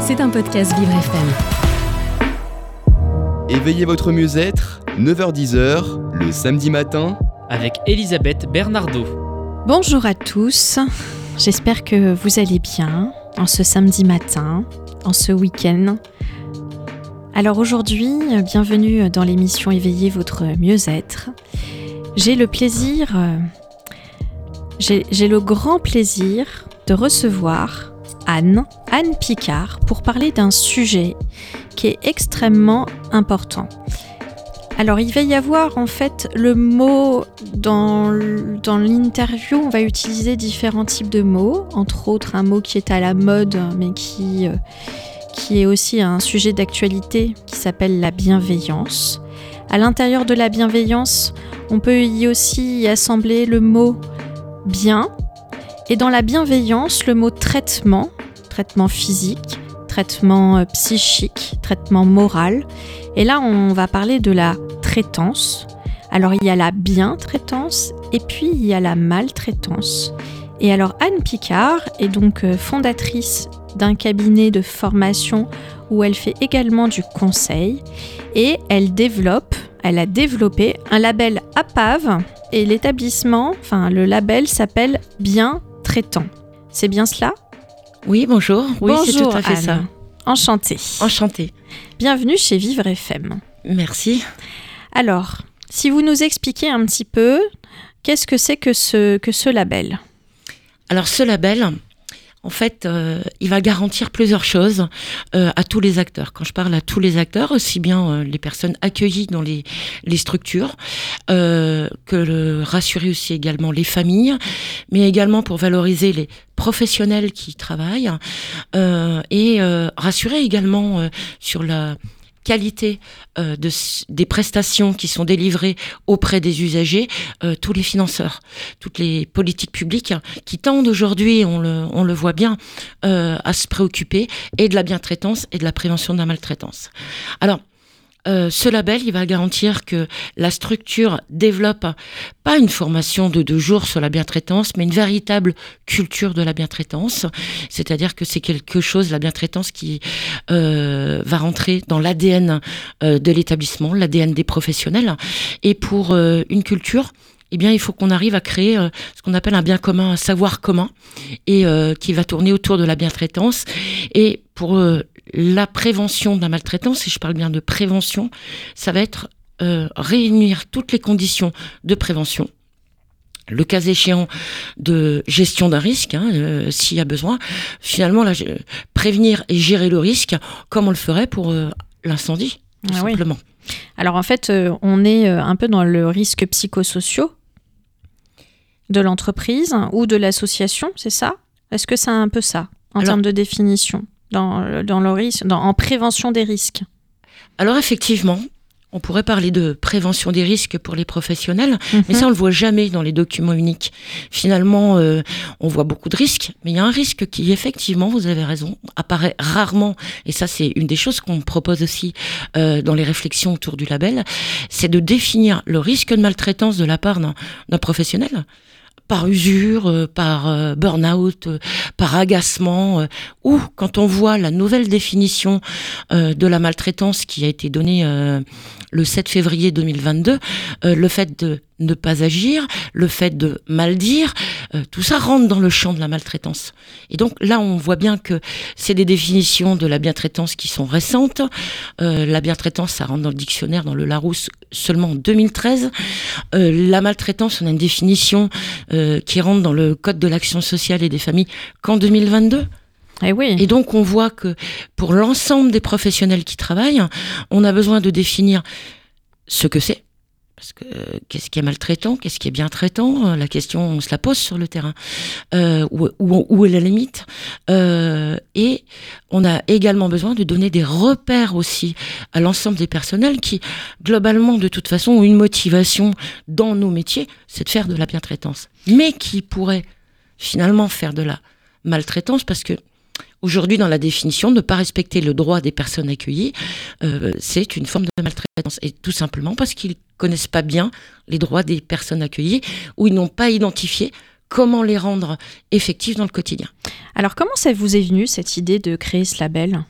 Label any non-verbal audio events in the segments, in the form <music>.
C'est un podcast Vivre FM. Éveillez votre mieux-être, 9h-10h, le samedi matin, avec Elisabeth Bernardo. Bonjour à tous, j'espère que vous allez bien en ce samedi matin, en ce week-end. Alors aujourd'hui, bienvenue dans l'émission Éveillez votre mieux-être. J'ai le plaisir, euh, j'ai le grand plaisir de recevoir Anne, Picard, pour parler d'un sujet qui est extrêmement important. Alors il va y avoir en fait le mot dans, dans l'interview, on va utiliser différents types de mots, entre autres un mot qui est à la mode mais qui, euh, qui est aussi un sujet d'actualité qui s'appelle la bienveillance. À l'intérieur de la bienveillance, on peut y aussi y assembler le mot bien et dans la bienveillance, le mot traitement, traitement physique, traitement euh, psychique, traitement moral. Et là, on va parler de la traitance. Alors, il y a la bien-traitance et puis il y a la maltraitance. Et alors, Anne Picard est donc euh, fondatrice d'un cabinet de formation où elle fait également du conseil et elle développe, elle a développé un label APAV et l'établissement, enfin le label s'appelle Bien Traitant. C'est bien cela? Oui, bonjour. Oui, c'est tout à fait Anne. ça. Enchantée. Enchantée. Bienvenue chez Vivre FM. Merci. Alors, si vous nous expliquez un petit peu, qu'est-ce que c'est que ce, que ce label? Alors ce label, en fait, euh, il va garantir plusieurs choses euh, à tous les acteurs. Quand je parle à tous les acteurs, aussi bien euh, les personnes accueillies dans les, structures, que le, rassurer aussi également les familles, mais également pour valoriser les professionnels qui travaillent et rassurer également sur la qualité euh, de, des prestations qui sont délivrées auprès des usagers, euh, tous les financeurs, toutes les politiques publiques qui tendent aujourd'hui, on le, on le voit bien, euh, à se préoccuper et de la bientraitance et de la prévention de la maltraitance. Alors, euh, ce label, il va garantir que la structure développe pas une formation de deux jours sur la bientraitance, mais une véritable culture de la bientraitance. C'est-à-dire que c'est quelque chose, la bientraitance, qui euh, va rentrer dans l'ADN euh, de l'établissement, l'ADN des professionnels. Et pour une culture, eh bien, il faut qu'on arrive à créer ce qu'on appelle un bien commun, un savoir commun, et qui va tourner autour de la bientraitance. Et pour la prévention de la maltraitance, et je parle bien de prévention, ça va être euh, réunir toutes les conditions de prévention. Le cas échéant de gestion d'un risque, hein, euh, s'il y a besoin. Finalement, là, prévenir et gérer le risque comme on le ferait pour euh, l'incendie, tout Ah oui. simplement. Alors en fait, euh, on est un peu dans le risque psychosociaux de l'entreprise ou de l'association, c'est ça? Est-ce que c'est un peu ça en Alors- termes de définition? Dans, le- dans le risque, dans, en prévention des risques Alors effectivement, on pourrait parler de prévention des risques pour les professionnels, mais Mhm. ça on le voit jamais dans les documents uniques. Finalement, euh, on voit beaucoup de risques, mais il y a un risque qui effectivement, vous avez raison, apparaît rarement. Et ça c'est une des choses qu'on propose aussi euh, dans les réflexions autour du label, c'est de définir le risque de maltraitance de la part d'un professionnel par usure, euh, par euh, burn-out, euh, par agacement, ou quand on voit la nouvelle définition de la maltraitance qui a été donnée le 7 février 2022, euh, le fait de ne pas agir, le fait de mal dire, euh, tout ça rentre dans le champ de la maltraitance. Et donc là, on voit bien que c'est des définitions de la bientraitance qui sont récentes. Euh, la bientraitance, ça rentre dans le dictionnaire, dans le Larousse, seulement en 2013. Euh, la maltraitance, on a une définition qui rentre dans le Code de l'action sociale et des familles qu'en 2022. Eh oui. Et donc, on voit que pour l'ensemble des professionnels qui travaillent, on a besoin de définir ce que c'est. Parce que qu'est-ce qui est maltraitant, qu'est-ce qui est bien traitant Euh, La question, on se la pose sur le terrain. Euh, où est la limite? Euh, Et on a également besoin de donner des repères aussi à l'ensemble des personnels qui, globalement, de toute façon, ont une motivation dans nos métiers, c'est de faire de la bientraitance. Mais qui pourraient finalement faire de la maltraitance parce que Aujourd'hui, dans la définition, ne pas respecter le droit des personnes accueillies, euh, c'est une forme de maltraitance. Et tout simplement parce qu'ils connaissent pas bien les droits des personnes accueillies ou ils n'ont pas identifié comment les rendre effectifs dans le quotidien. Alors comment ça vous est venu cette idée de créer ce label?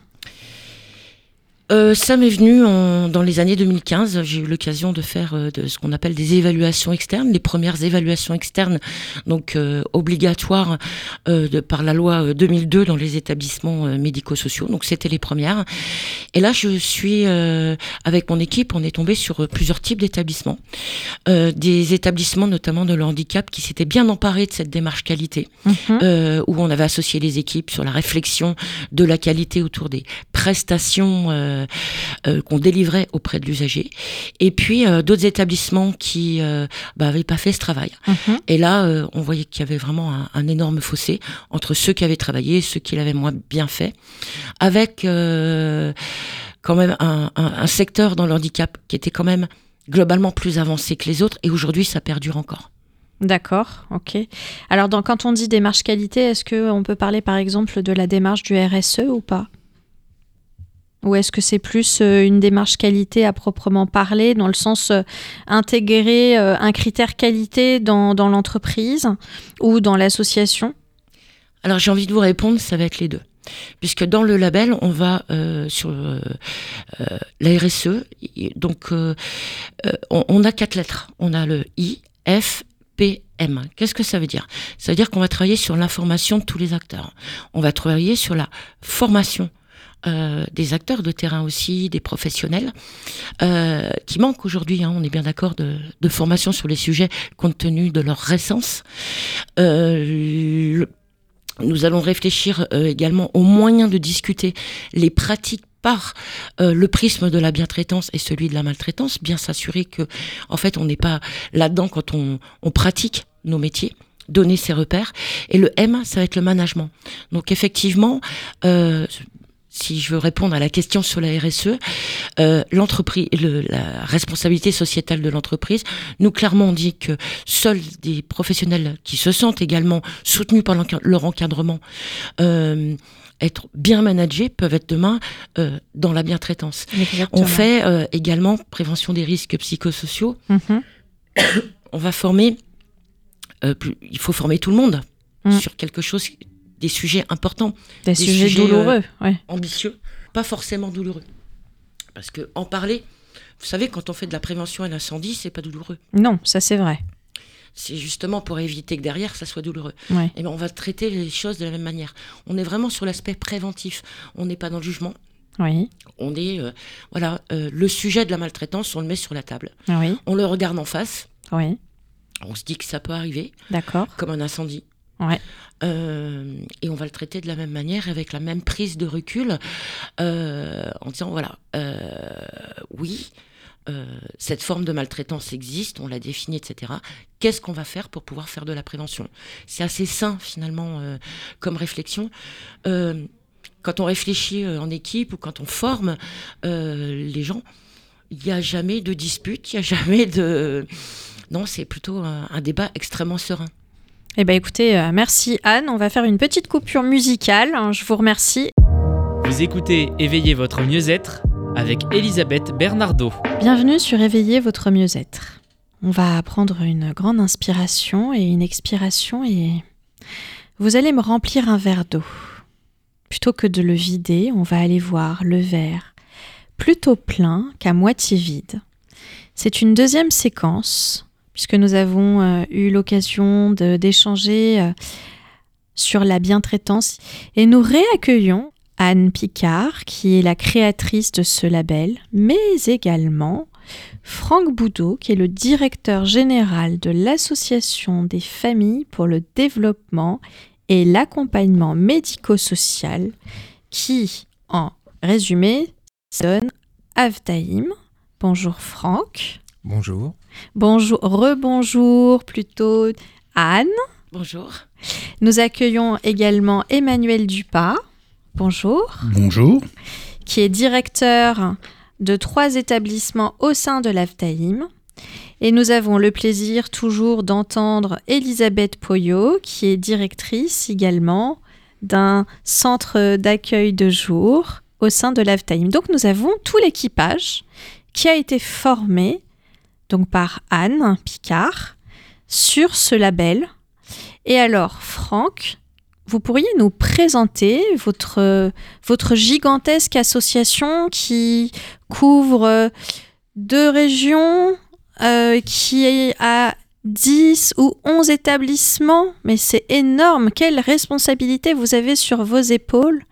Euh, ça m'est venu en, dans les années 2015. J'ai eu l'occasion de faire euh, de ce qu'on appelle des évaluations externes, les premières évaluations externes, donc euh, obligatoires de, par la loi 2002 dans les établissements médico-sociaux. Donc c'était les premières. Et là, je suis avec mon équipe, on est tombé sur plusieurs types d'établissements, des établissements notamment de le handicap qui s'étaient bien emparés de cette démarche qualité, Mhm. où on avait associé les équipes sur la réflexion de la qualité autour des prestations qu'on délivrait auprès de l'usager. Et puis euh, d'autres établissements qui euh, bah, pas fait ce travail. Mhm. Et là, euh, on voyait qu'il y avait vraiment un, un énorme fossé entre ceux qui avaient travaillé et ceux qui l'avaient moins bien fait, avec euh, quand même un, un- un secteur dans le handicap qui était quand même globalement plus avancé que les autres. Et aujourd'hui, ça perdure encore. D'accord, ok. Alors dans, quand on dit démarche qualité, est-ce qu'on peut parler par exemple de la démarche du RSE ou pas? Ou est-ce que c'est plus euh, une démarche qualité à proprement parler, dans le sens euh, intégrer euh, un critère qualité dans, l'entreprise ou dans l'association? Alors j'ai envie de vous répondre, ça va être les deux. Puisque dans le label, on va sur euh, la RSE. Donc, on, on a quatre lettres. On a le I, F, P, M. Qu'est-ce que ça veut dire? Ça veut dire qu'on va travailler sur l'information de tous les acteurs. On va travailler sur la formation euh, des acteurs de terrain aussi, des professionnels, euh, qui manquent aujourd'hui, hein, on est bien d'accord, de, formation sur les sujets compte tenu de leur récence. Euh, nous allons réfléchir également aux moyens de discuter les pratiques par le prisme de la bientraitance et celui de la maltraitance, bien s'assurer que, en fait, on n'est pas là-dedans quand on, pratique nos métiers donner ses repères et le M ça va être le management donc effectivement si je veux répondre à la question sur la RSE, euh, l'entreprise, le- la responsabilité sociétale de l'entreprise, nous clairement on dit que seuls des professionnels qui se sentent également soutenus par leur encadrement, euh, être bien managés, peuvent être demain euh, dans la bientraitance. On fait également prévention des risques psychosociaux. Mhm. On va former, plus- il faut former tout le monde Mm. sur quelque chose, des sujets importants Des, sujets, sujets, douloureux, ouais. ambitieux, pas forcément douloureux. Parce que en parler, vous savez, quand on fait de la prévention à l'incendie, c'est pas douloureux. Non, ça c'est vrai. C'est justement pour éviter que derrière, ça soit douloureux. Ouais. Et ben, on va traiter les choses de la même manière. On est vraiment sur l'aspect préventif. On n'est pas dans le jugement. Oui, On est, euh, voilà, euh, le sujet de la maltraitance, on le met sur la table. oui, On le regarde en face. oui. On se dit que ça peut arriver, D'accord. comme un incendie. Euh, et on va le traiter de la même manière, avec la même prise de recul, euh, en disant voilà, euh, oui, cette forme de maltraitance existe, on l'a définie, etc. Qu'est-ce qu'on va faire pour pouvoir faire de la prévention? C'est assez sain finalement comme réflexion. Quand on réfléchit en équipe ou quand on forme les gens, il n'y a jamais de dispute, il n'y a jamais de... Non, c'est plutôt un débat extrêmement serein. Eh bien écoutez, euh, merci Anne. On va faire une petite coupure musicale. hein, Je vous remercie. Vous écoutez Éveillez votre mieux-être avec Elisabeth Bernardo. Bienvenue sur Éveiller votre mieux-être. On va prendre une grande inspiration et une expiration et vous allez me remplir un verre d'eau. Plutôt que de le vider, on va aller voir le verre plutôt plein qu'à moitié vide. C'est une deuxième séquence puisque nous avons euh, eu l'occasion d'échanger euh, sur la bientraitance et nous réaccueillons Anne Picard, qui est la créatrice de ce label, mais également Franck Boudot, qui est le directeur général de l'Association des familles pour le développement et l'accompagnement médico-social, qui, en résumé, donne Avtaïm. Bonjour Franck. Bonjour. Bonjour, rebonjour plutôt Anne. Bonjour. Nous accueillons également Emmanuel Dupas. Bonjour. Bonjour. qui est directeur de trois établissements au sein de l'AFTAIM. Et nous avons le plaisir toujours d'entendre Elisabeth Poyot, qui est directrice également d'un centre d'accueil de jour au sein de l'AFTAIM. Donc nous avons tout l'équipage qui a été formé donc par Anne Picard sur ce label. Et alors, Franck, vous pourriez nous présenter votre, votre gigantesque association qui couvre deux régions, euh, qui a 10 ou 11 établissements, mais c'est énorme. Quelle responsabilité vous avez sur vos épaules?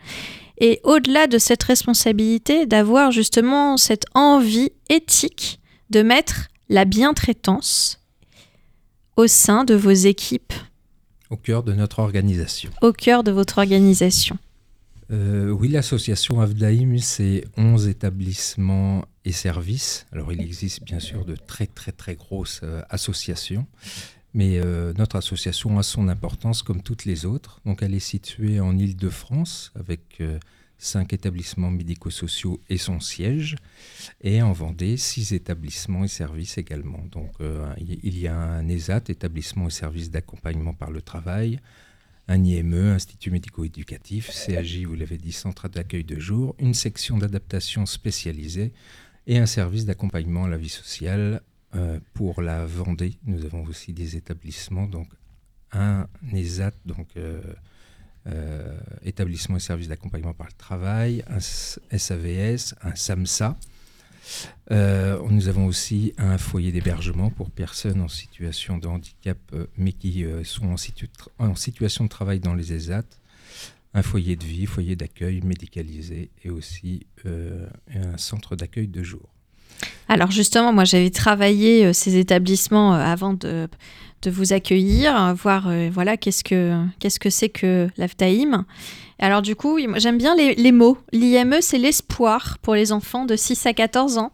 Et au-delà de cette responsabilité, d'avoir justement cette envie éthique de mettre la bientraitance au sein de vos équipes. Au cœur de notre organisation. Au cœur de votre organisation. Euh, oui, l'association Avdaïm, c'est 11 établissements et services. Alors, il existe bien sûr de très, très, très grosses euh, associations, mais euh, notre association a son importance comme toutes les autres. Donc, elle est située en Île-de-France avec cinq établissements médico-sociaux et son siège, et en Vendée, six établissements et services également. Donc, il y a un ESAT, établissement et services d'accompagnement par le travail, un IME, Institut médico-éducatif, CAJ, vous l'avez dit, centre d'accueil de jour, une section d'adaptation spécialisée et un service d'accompagnement à la vie sociale euh, pour la Vendée. Nous avons aussi des établissements, donc un ESAT, donc euh, euh, établissement et service d'accompagnement par le travail, un SAVS, un SAMSA, euh, nous avons aussi un foyer d'hébergement pour personnes en situation de handicap, euh, mais qui euh, sont en, en, situation de travail dans les ESAT, un foyer de vie, foyer d'accueil médicalisé et aussi un centre d'accueil de jour. Alors justement, moi j'avais travaillé ces établissements avant de, de, vous accueillir, voir voilà qu'est-ce que qu'est-ce que c'est que l'AFTAIM. Alors du coup, j'aime bien les, les mots. L'IME, c'est l'espoir pour les enfants de 6 à 14 ans.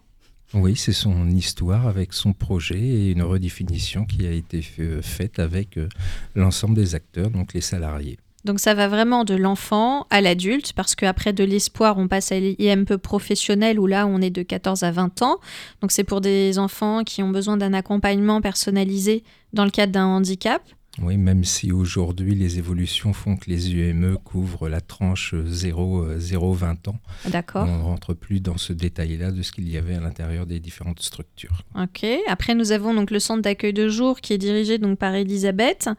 Oui, c'est son histoire avec son projet et une redéfinition qui a été faite avec euh, l'ensemble des acteurs, donc les salariés. Donc ça va vraiment de l'enfant à l'adulte, parce qu'après de l'espoir, on passe à l'IMP professionnel, où là, on est de 14 à 20 ans. Donc c'est pour des enfants qui ont besoin d'un accompagnement personnalisé dans le cadre d'un handicap. Oui, même si aujourd'hui les évolutions font que les UME couvrent la tranche 0-20 ans. D'accord. On ne rentre plus dans ce détail-là de ce qu'il y avait à l'intérieur des différentes structures. Ok. Après, nous avons donc le centre d'accueil de jour qui est dirigé donc par Elisabeth.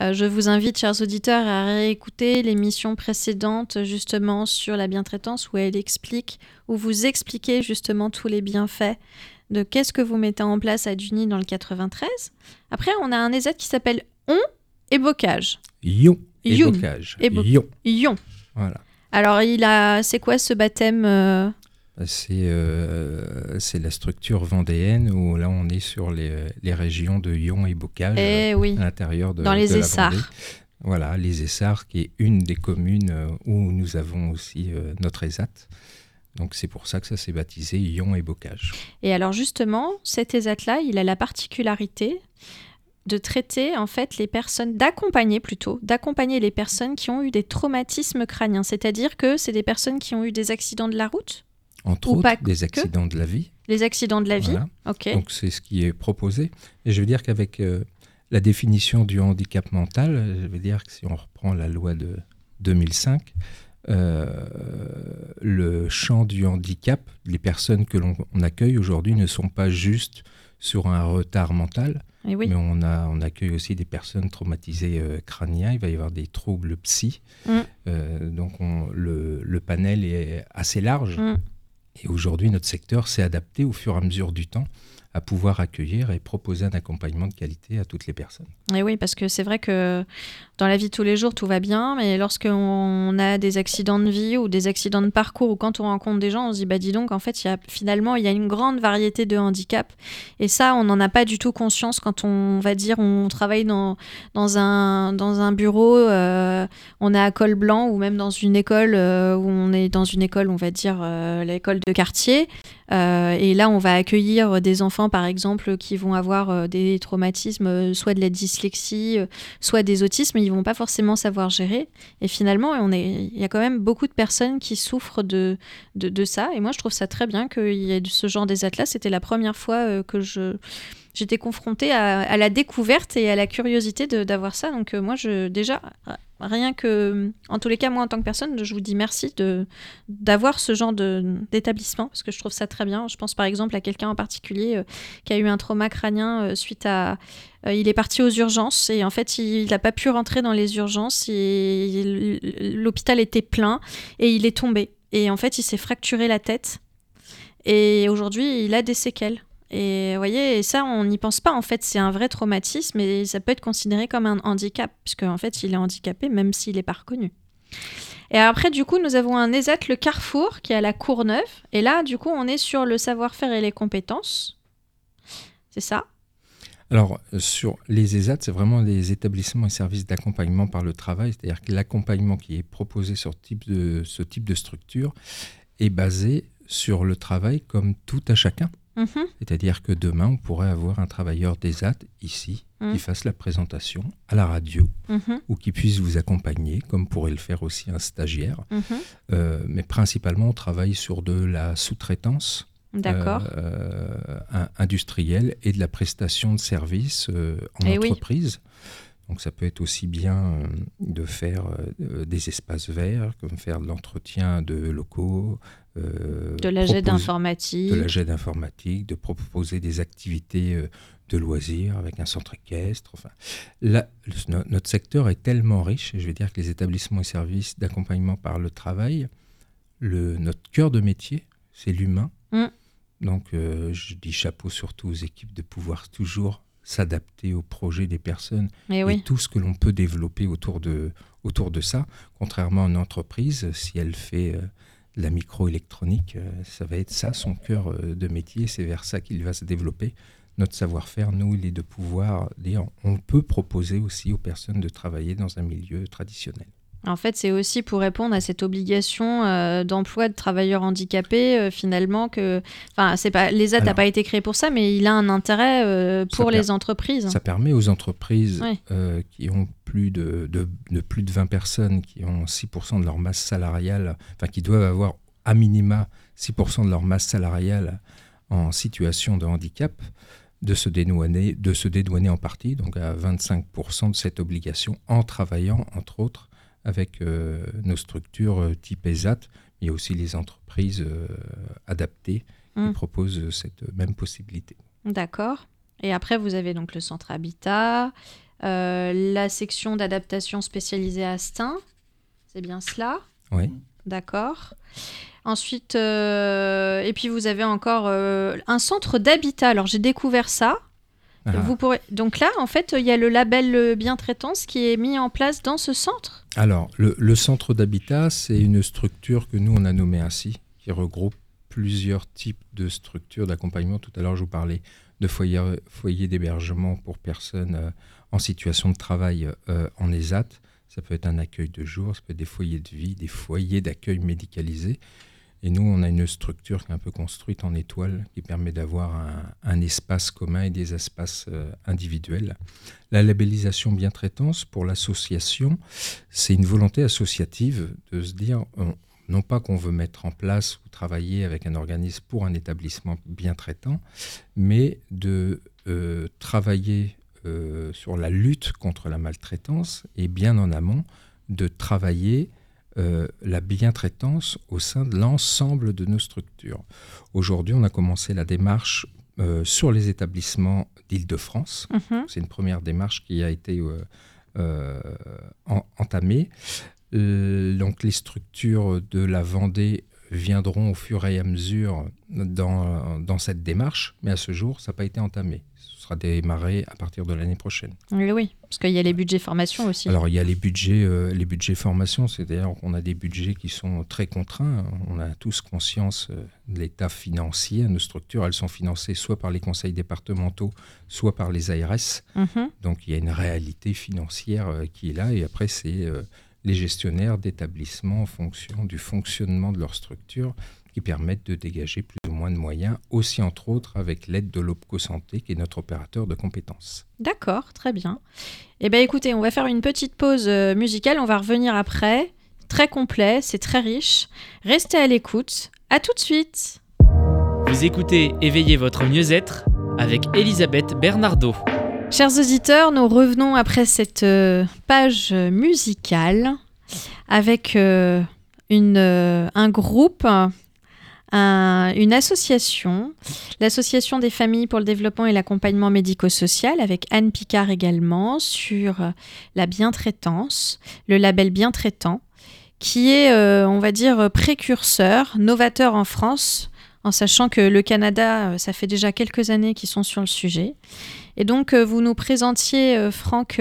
Euh, je vous invite, chers auditeurs, à réécouter l'émission précédente justement sur la bientraitance où elle explique, où vous expliquez justement tous les bienfaits de qu'est-ce que vous mettez en place à Duny dans le 93. Après, on a un EZ qui s'appelle on et bocage. Yon et bocage. Et Yon. Voilà. Alors, il a, c'est quoi ce baptême euh bah, euh, c'est, la structure vendéenne où là on est sur les, régions de Yon et Bocage eh oui. à l'intérieur de dans les Essarts. Voilà, les Essarts qui est une des communes euh, où nous avons aussi notre ESAT. Donc c'est pour ça que ça s'est baptisé Yon et Bocage. Et alors justement, cet ESAT-là, il a la particularité de traiter en fait les personnes, d'accompagner plutôt, d'accompagner les personnes qui ont eu des traumatismes crâniens. C'est-à-dire que c'est des personnes qui ont eu des accidents de la route Entre autres, des accidents de la vie. Les accidents de la vie, ok. Donc c'est ce qui est proposé. Et je veux dire qu'avec euh, la définition du handicap mental, je veux dire que si on reprend la loi de 2005, euh, le champ du handicap, les personnes que l'on accueille aujourd'hui ne sont pas juste sur un retard mental, eh mais on, a, on accueille aussi des personnes traumatisées euh, crâniens, il va y avoir des troubles psy. Mm. Euh, donc le, le, panel est assez large. Mm. Et aujourd'hui, notre secteur s'est adapté au fur et à mesure du temps à pouvoir accueillir et proposer un accompagnement de qualité à toutes les personnes. Et oui, parce que c'est vrai que dans la vie de tous les jours, tout va bien, mais lorsqu'on a des accidents de vie ou des accidents de parcours, ou quand on rencontre des gens, on se dit, bah dis donc, en fait, y a, finalement, il y a une grande variété de handicaps. Et ça, on n'en a pas du tout conscience quand on va dire, on travaille dans, dans, un, dans un bureau, euh, on est à col blanc, ou même dans une école, euh, où on est dans une école, on va dire, euh, l'école de quartier. et là, on va accueillir des enfants par exemple, qui vont avoir euh, des traumatismes, euh, soit de la dyslexie, euh, soit des autismes, ils vont pas forcément savoir gérer. Et finalement, on est, il y a quand même beaucoup de personnes qui souffrent de, de, ça. Et moi, je trouve ça très bien qu'il y ait ce genre des atlas. C'était la première fois que je j'étais confrontée à, la découverte et à la curiosité d'avoir ça. Donc moi, je, déjà, rien que, en tous les cas, moi en tant que personne, je vous dis merci de d'avoir ce genre d'établissement parce que je trouve ça très bien. Je pense par exemple à quelqu'un en particulier euh, qui a eu un trauma crânien euh, suite à, euh, il est parti aux urgences et en fait il n'a pas pu rentrer dans les urgences et l'hôpital était plein et il est tombé et en fait il s'est fracturé la tête et aujourd'hui il a des séquelles. Et vous voyez, ça, on n'y pense pas. En fait, c'est un vrai traumatisme et ça peut être considéré comme un handicap, puisque en fait, il est handicapé même s'il n'est pas reconnu. Et après, du coup, nous avons un ESAT, le Carrefour, qui est à la Courneuve. Et là, du coup, on est sur le savoir-faire et les compétences. C'est ça? Alors, sur les ESAT, c'est vraiment les établissements et services d'accompagnement par le travail, c'est-à-dire que l'accompagnement qui est proposé sur ce type de structure est basé sur le travail comme tout à chacun. Mhm. C'est-à-dire que demain, on pourrait avoir un travailleur d'ESAT ici Mm. qui fasse la présentation à la radio Mhm. ou qui puisse vous accompagner, comme pourrait le faire aussi un stagiaire. Mhm. Euh, mais principalement, on travaille sur de la sous-traitance D'accord. euh, in- industrielle et de la prestation de services euh, en Eh oui. entreprise. Donc ça peut être aussi bien euh, de faire euh, des espaces verts, comme faire de l'entretien de locaux, euh, de la jet proposer- d'informatique. de la jet d'informatique, de proposer des activités euh, de loisirs avec un centre équestre. Enfin, là, le- notre secteur est tellement riche, et je vais dire que les établissements et services d'accompagnement par le travail, le, notre cœur de métier, c'est l'humain. Mm. Donc, euh, je dis chapeau surtout aux équipes de pouvoir toujours s'adapter aux projets des personnes et Eh oui. tout ce que l'on peut développer autour de, autour de ça. Contrairement à une entreprise, si elle fait euh, la microélectronique, euh, ça va être ça son cœur euh, de métier, c'est vers ça qu'il va se développer. Notre savoir-faire, nous, il est de pouvoir dire, on peut proposer aussi aux personnes de travailler dans un milieu traditionnel. En fait, c'est aussi pour répondre à cette obligation euh, d'emploi de travailleurs handicapés, euh, finalement, que. Enfin, c'est pas. L'ESAT n'a pas été créé pour ça, mais il a un intérêt euh, pour les entreprises. Ça permet aux entreprises Ouais. qui ont plus de, de- de plus de 20 personnes, qui ont 6% de leur masse salariale, enfin qui doivent avoir à minima 6% de leur masse salariale en situation de handicap, de se dédouaner, de se dédouaner en partie, donc à 25% de cette obligation, en travaillant, entre autres, avec euh, nos structures euh, type ESAT, mais il y a aussi les entreprises euh, adaptées qui proposent cette même possibilité. D'accord. Et après, vous avez donc le centre habitat, euh, la section d'adaptation spécialisée à Stein. C'est bien cela? Oui. D'accord. Ensuite, euh, et puis vous avez encore euh, un centre d'habitat. Alors j'ai découvert ça. Ah. Vous pourrez... Donc là, en fait, il y a le label Bien-Traitance qui est mis en place dans ce centre. Alors, le, centre d'habitat, c'est une structure que nous, on a nommée ainsi, qui regroupe plusieurs types de structures d'accompagnement. Tout à l'heure, je vous parlais de foyers foyer d'hébergement pour personnes euh, en situation de travail euh, en ESAT. Ça peut être un accueil de jour, ça peut être des foyers de vie, des foyers d'accueil médicalisés. Et nous, on a une structure qui est un peu construite en étoile, qui permet d'avoir un, espace commun et des espaces euh, individuels. La labellisation bien-traitance pour l'association, c'est une volonté associative de se dire, on- non pas qu'on veut mettre en place ou travailler avec un organisme pour un établissement bien traitant, mais de euh, travailler euh, sur la lutte contre la maltraitance et bien en amont de travailler euh, la bientraitance au sein de l'ensemble de nos structures. Aujourd'hui, on a commencé la démarche euh, sur les établissements d'Île-de-France. Mhm. C'est une première démarche qui a été euh, euh, en- entamée. Donc les structures de la Vendée viendront au fur et à mesure dans, dans cette démarche, mais à ce jour, ça n'a pas été entamé. Ce sera démarré à partir de l'année prochaine. Oui, oui, parce qu'il y a les budgets formation aussi. Alors il y a les budgets, euh, les budgets formation, c'est-à-dire qu'on a des budgets qui sont très contraints. On a tous conscience euh, de l'état financier. Nos structures, elles sont financées soit par les conseils départementaux, soit par les ARS. Mhm. Donc il y a une réalité financière euh, qui est là et après c'est euh, les gestionnaires d'établissements en fonction du fonctionnement de leur structure qui permettent de dégager plus ou moins de moyens, aussi entre autres avec l'aide de l'OPCO Santé qui est notre opérateur de compétences. D'accord, très bien. Eh bien écoutez, on va faire une petite pause euh, musicale, on va revenir après. Très complet, c'est très riche. Restez à l'écoute. À tout de suite. Vous écoutez Éveillez votre mieux-être avec Elisabeth Bernardo. Chers auditeurs, nous revenons après cette euh, page musicale avec euh, une, euh, un groupe, un- une association, l'association des familles pour le développement et l'accompagnement médico-social, avec Anne Picard également, sur la bientraitance, le label Bientraitant, qui est, euh, on va dire, précurseur, novateur en France, en sachant que le Canada, euh, ça fait déjà quelques années qu'ils sont sur le sujet. Et donc, euh, vous nous présentiez, Franck,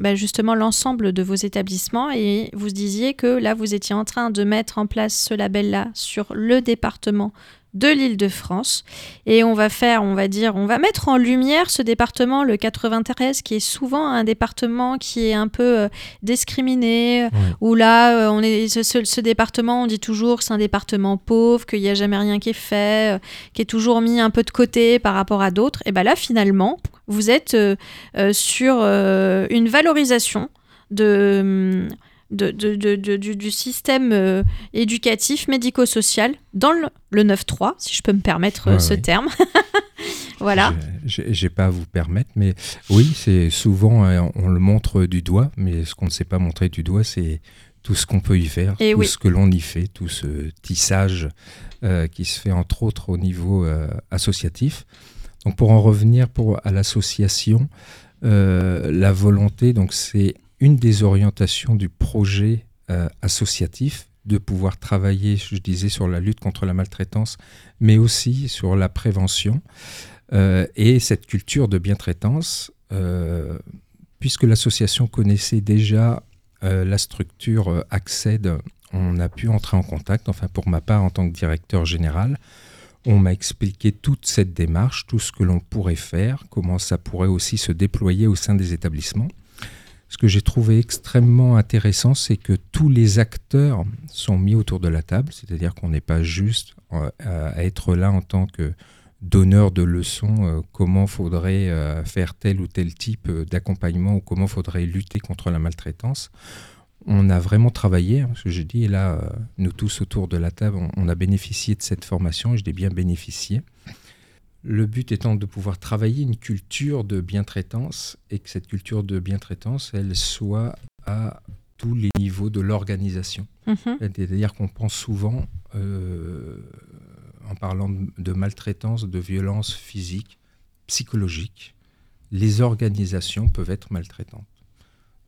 bah, justement l'ensemble de vos établissements. Et vous disiez que là, vous étiez en train de mettre en place ce label-là sur le département de l'Île-de-France. Et on va faire, on va dire, on va mettre en lumière ce département, le 93, qui est souvent un département qui est un peu euh, discriminé, Ouais. où là, euh, on est, ce, ce- ce département, on dit toujours que c'est un département pauvre, qu'il n'y a jamais rien qui est fait, euh, qui est toujours mis un peu de côté par rapport à d'autres. Et bien là, finalement, vous êtes sur une valorisation de, de, de- de- de- du, du système euh, éducatif médico-social dans le, le 9-3, si je peux me permettre euh, Ouais, ce terme. <laughs> voilà. J'ai pas à vous permettre, mais oui, c'est souvent, euh, on le montre du doigt, mais ce qu'on ne sait pas montrer du doigt, c'est tout ce qu'on peut y faire, Et tout oui. ce que l'on y fait, tout ce tissage euh, qui se fait entre autres au niveau associatif. Donc pour en revenir pour, à l'association, la volonté, donc c'est une des orientations du projet euh, associatif de pouvoir travailler, je disais, sur la lutte contre la maltraitance, mais aussi sur la prévention. Euh, et cette culture de bientraitance, euh, puisque l'association connaissait déjà euh, la structure Acced, on a pu entrer en contact, enfin pour ma part en tant que directeur général, on m'a expliqué toute cette démarche, tout ce que l'on pourrait faire, comment ça pourrait aussi se déployer au sein des établissements. Ce que j'ai trouvé extrêmement intéressant, c'est que tous les acteurs sont mis autour de la table, c'est-à-dire qu'on n'est pas juste euh, à être là en tant que donneur de leçons, euh, comment faudrait euh, faire tel ou tel type d'accompagnement ou comment faudrait lutter contre la maltraitance. On a vraiment travaillé, hein, ce que j'ai dit, et là, nous tous autour de la table, on, on a bénéficié de cette formation et je l'ai bien bénéficié. Le but étant de pouvoir travailler une culture de bientraitance et que cette culture de bientraitance, elle soit à tous les niveaux de l'organisation. Mhm. C'est-à-dire qu'on pense souvent, euh, en parlant de, de maltraitance, de violence physique, psychologique, les organisations peuvent être maltraitantes.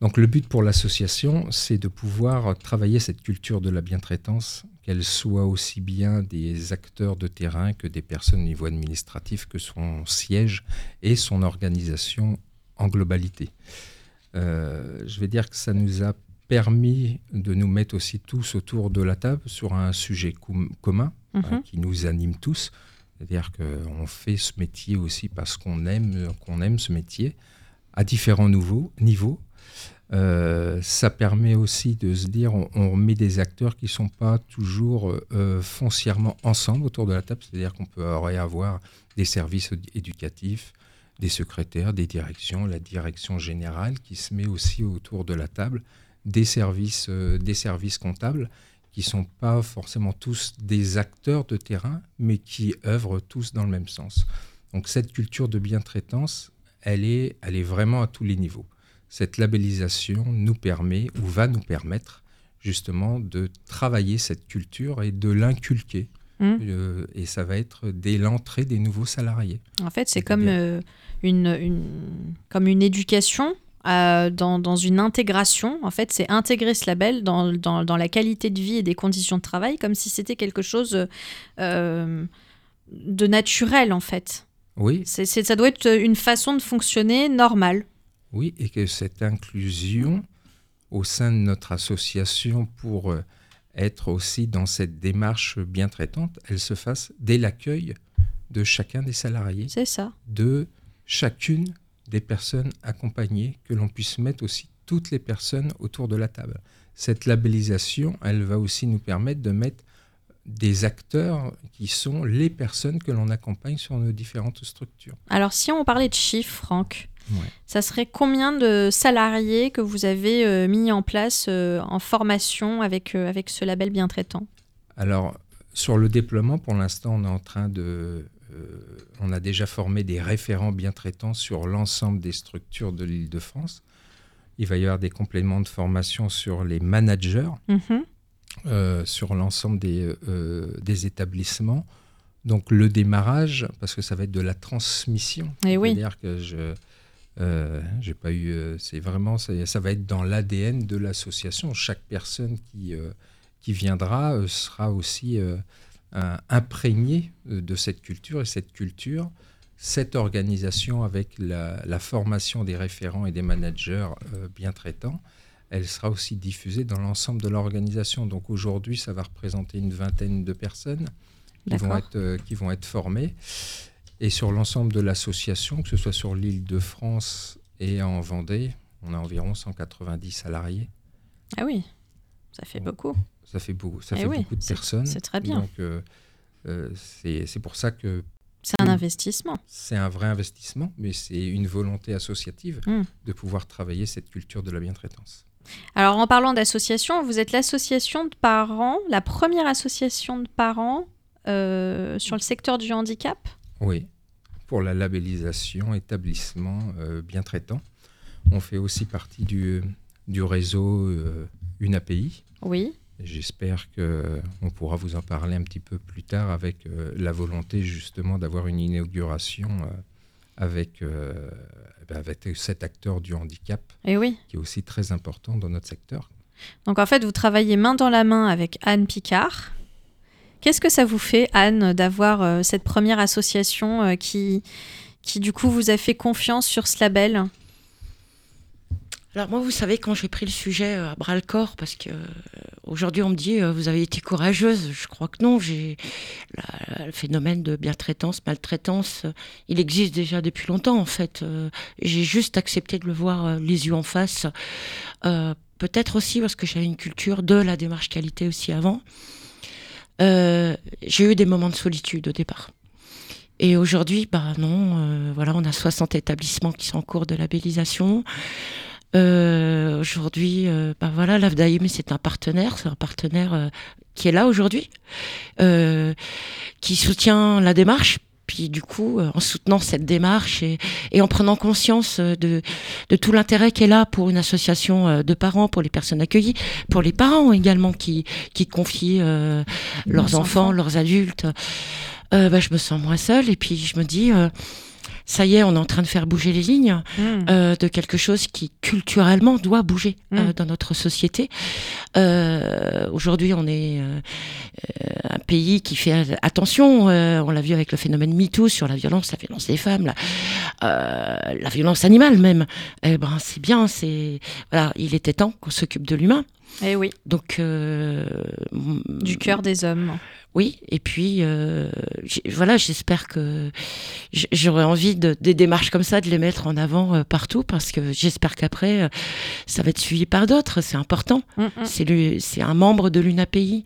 Donc le but pour l'association, c'est de pouvoir travailler cette culture de la bientraitance, qu'elle soit aussi bien des acteurs de terrain que des personnes au niveau administratif, que son siège et son organisation en globalité. Euh, je vais dire que ça nous a permis de nous mettre aussi tous autour de la table sur un sujet com- commun Mhm. hein, qui nous anime tous. C'est-à-dire qu'on fait ce métier aussi parce qu'on aime, qu'on aime ce métier à différents nouveaux, niveaux. Euh, ça permet aussi de se dire, on, met des acteurs qui ne sont pas toujours euh, foncièrement ensemble autour de la table. C'est-à-dire qu'on peut avoir des services édu- éducatifs, des secrétaires, des directions, la direction générale qui se met aussi autour de la table, des services, euh, des services comptables qui sont pas forcément tous des acteurs de terrain, mais qui œuvrent tous dans le même sens. Donc cette culture de bientraitance, elle est, elle est vraiment à tous les niveaux. Cette labellisation nous permet ou va nous permettre justement de travailler cette culture et de l'inculquer. Mhm. Euh, et ça va être dès l'entrée des nouveaux salariés. En fait, c'est comme euh, une, une- comme une éducation euh, dans, dans une intégration. En fait, c'est intégrer ce label dans, dans, dans la qualité de vie et des conditions de travail, comme si c'était quelque chose euh, de naturel, en fait. Oui, ça doit être une façon de fonctionner normale. Oui, et que cette inclusion au sein de notre association pour euh, être aussi dans cette démarche bien traitante, elle se fasse dès l'accueil de chacun des salariés, C'est ça. de chacune des personnes accompagnées, que l'on puisse mettre aussi toutes les personnes autour de la table. Cette labellisation, elle va aussi nous permettre de mettre des acteurs qui sont les personnes que l'on accompagne sur nos différentes structures. Alors, si on parlait de chiffres, Franck, Ouais. ça serait combien de salariés que vous avez euh, mis en place euh, en formation avec, euh, avec ce label bien traitant? Alors, sur le déploiement, pour l'instant, on est en train de on a déjà formé des référents bien traitants sur l'ensemble des structures de l'île de France. Il va y avoir des compléments de formation sur les managers, Mhm. Euh, sur l'ensemble des, euh, des établissements. Donc le démarrage, parce que ça va être de la transmission. Eh oui. C'est-à-dire que je euh, j'ai pas eu. euh, c'est vraiment ça, ça va être dans l'ADN de l'association. Chaque personne qui qui viendra sera aussi imprégnée de cette culture et cette culture. Cette organisation avec la, la formation des référents et des managers bien traitants, elle sera aussi diffusée dans l'ensemble de l'organisation. Donc aujourd'hui, ça va représenter une vingtaine de personnes qui vont, D'accord. être, euh, qui vont être formées. Et sur l'ensemble de l'association, que ce soit sur l'île de France et en Vendée, on a environ 190 salariés. Ah oui, ça fait beaucoup. Ça fait beaucoup, ça Eh fait oui, beaucoup de personnes. c'est très bien. Donc euh, euh, c'est pour ça que C'est un investissement. c'est un vrai investissement, mais c'est une volonté associative Mm. de pouvoir travailler cette culture de la bientraitance. Alors en parlant d'association, vous êtes l'association de parents, la première association de parents euh, sur le secteur du handicap? Oui, pour la labellisation établissement euh, bien traitant. On fait aussi partie du, du réseau euh, UNAPI. Oui. J'espère qu'on pourra vous en parler un petit peu plus tard avec euh, la volonté justement d'avoir une inauguration euh, avec, euh, eh ben, avec cet acteur du handicap Et Eh oui. qui est aussi très important dans notre secteur. Donc en fait, vous travaillez main dans la main avec Anne Picard. Qu'est-ce que ça vous fait, Anne, d'avoir euh, cette première association euh, qui, qui, du coup, vous a fait confiance sur ce label? Alors moi, vous savez, quand j'ai pris le sujet à bras le corps, parce que euh, aujourd'hui on me dit euh, vous avez été courageuse, je crois que non. Le phénomène de bien-traitance, maltraitance, euh, il existe déjà depuis longtemps en fait. Euh, j'ai juste accepté de le voir les yeux en face. Peut-être aussi parce que j'avais une culture de la démarche qualité aussi avant. J'ai eu des moments de solitude au départ. Et aujourd'hui, bah non, voilà, on a 60 établissements qui sont en cours de labellisation. Euh, aujourd'hui, euh, bah voilà, l'AFDAIM, c'est un partenaire, c'est un partenaire euh, qui est là aujourd'hui, euh, qui soutient la démarche. Puis du coup, euh, en soutenant cette démarche et, et en prenant conscience de, de tout l'intérêt qu'elle a pour une association de parents, pour les personnes accueillies, pour les parents également qui, qui confient leurs Leurs enfants, enfants. leurs adultes, bah, je me sens moins seule. Et puis je me dis, ça y est, on est en train de faire bouger les lignes Hmm. euh, de quelque chose qui culturellement doit bouger euh, Mm. dans notre société. Euh, Aujourd'hui, on est euh, euh, un pays qui fait attention. euh, on l'a vu avec le phénomène MeToo sur la violence, la violence des femmes, la, euh, la violence animale même. Eh ben, c'est bien. C'est voilà, il était temps qu'on s'occupe de l'humain. Eh oui, Donc euh, du cœur des hommes. oui, et puis euh, voilà, j'espère que j'aurais envie de, des démarches comme ça, de les mettre en avant euh, partout, parce que j'espère qu'après, euh, ça va être suivi par d'autres, c'est important. Mm, mm. C'est le- c'est un membre de l'UNAPI.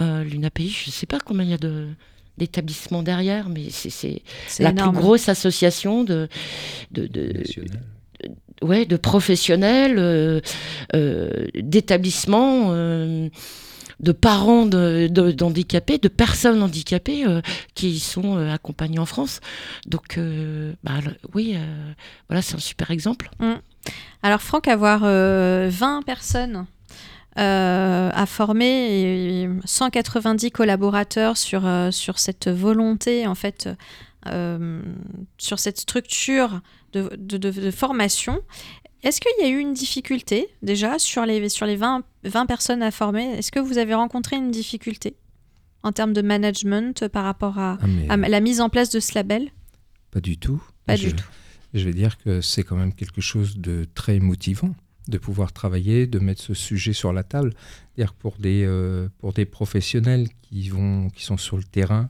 Euh, L'UNAPI, je ne sais pas combien il y a de d'établissements derrière, mais c'est- la énorme. plus grosse association de, de, de. Ouais, de professionnels, euh, euh, d'établissements, euh, de parents de- de- d'handicapés, de, personnes handicapées qui sont accompagnées en France. Donc, bah, oui, voilà, c'est un super exemple. Alors Franck, avoir euh, 20 personnes euh, à former et 190 collaborateurs sur, sur cette volonté, en fait, sur cette structure de, de- de- de formation, est-ce qu'il y a eu une difficulté déjà sur les, sur les 20, 20 personnes à former? Est-ce que vous avez rencontré une difficulté en termes de management par rapport à, Ah, à la mise en place de ce label? Pas du tout. Pas je, du tout. Je vais dire que c'est quand même quelque chose de très motivant de pouvoir travailler, de mettre ce sujet sur la table. Que pour des, euh, pour des professionnels qui, vont, qui sont sur le terrain